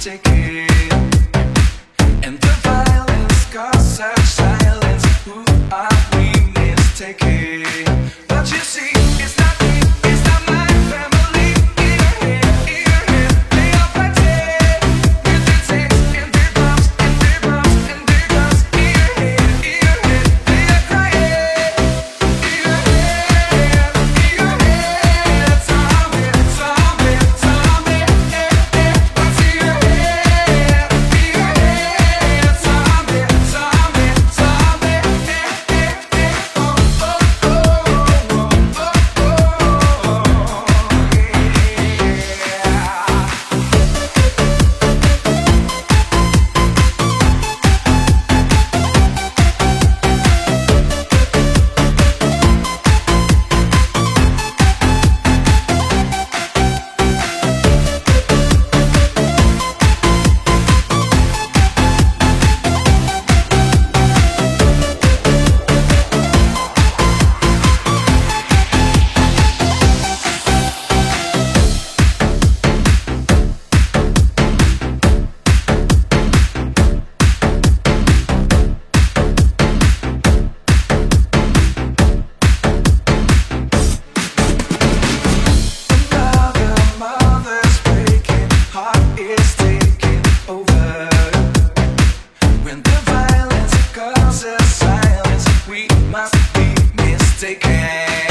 take it. Must be mistaken. It's the same.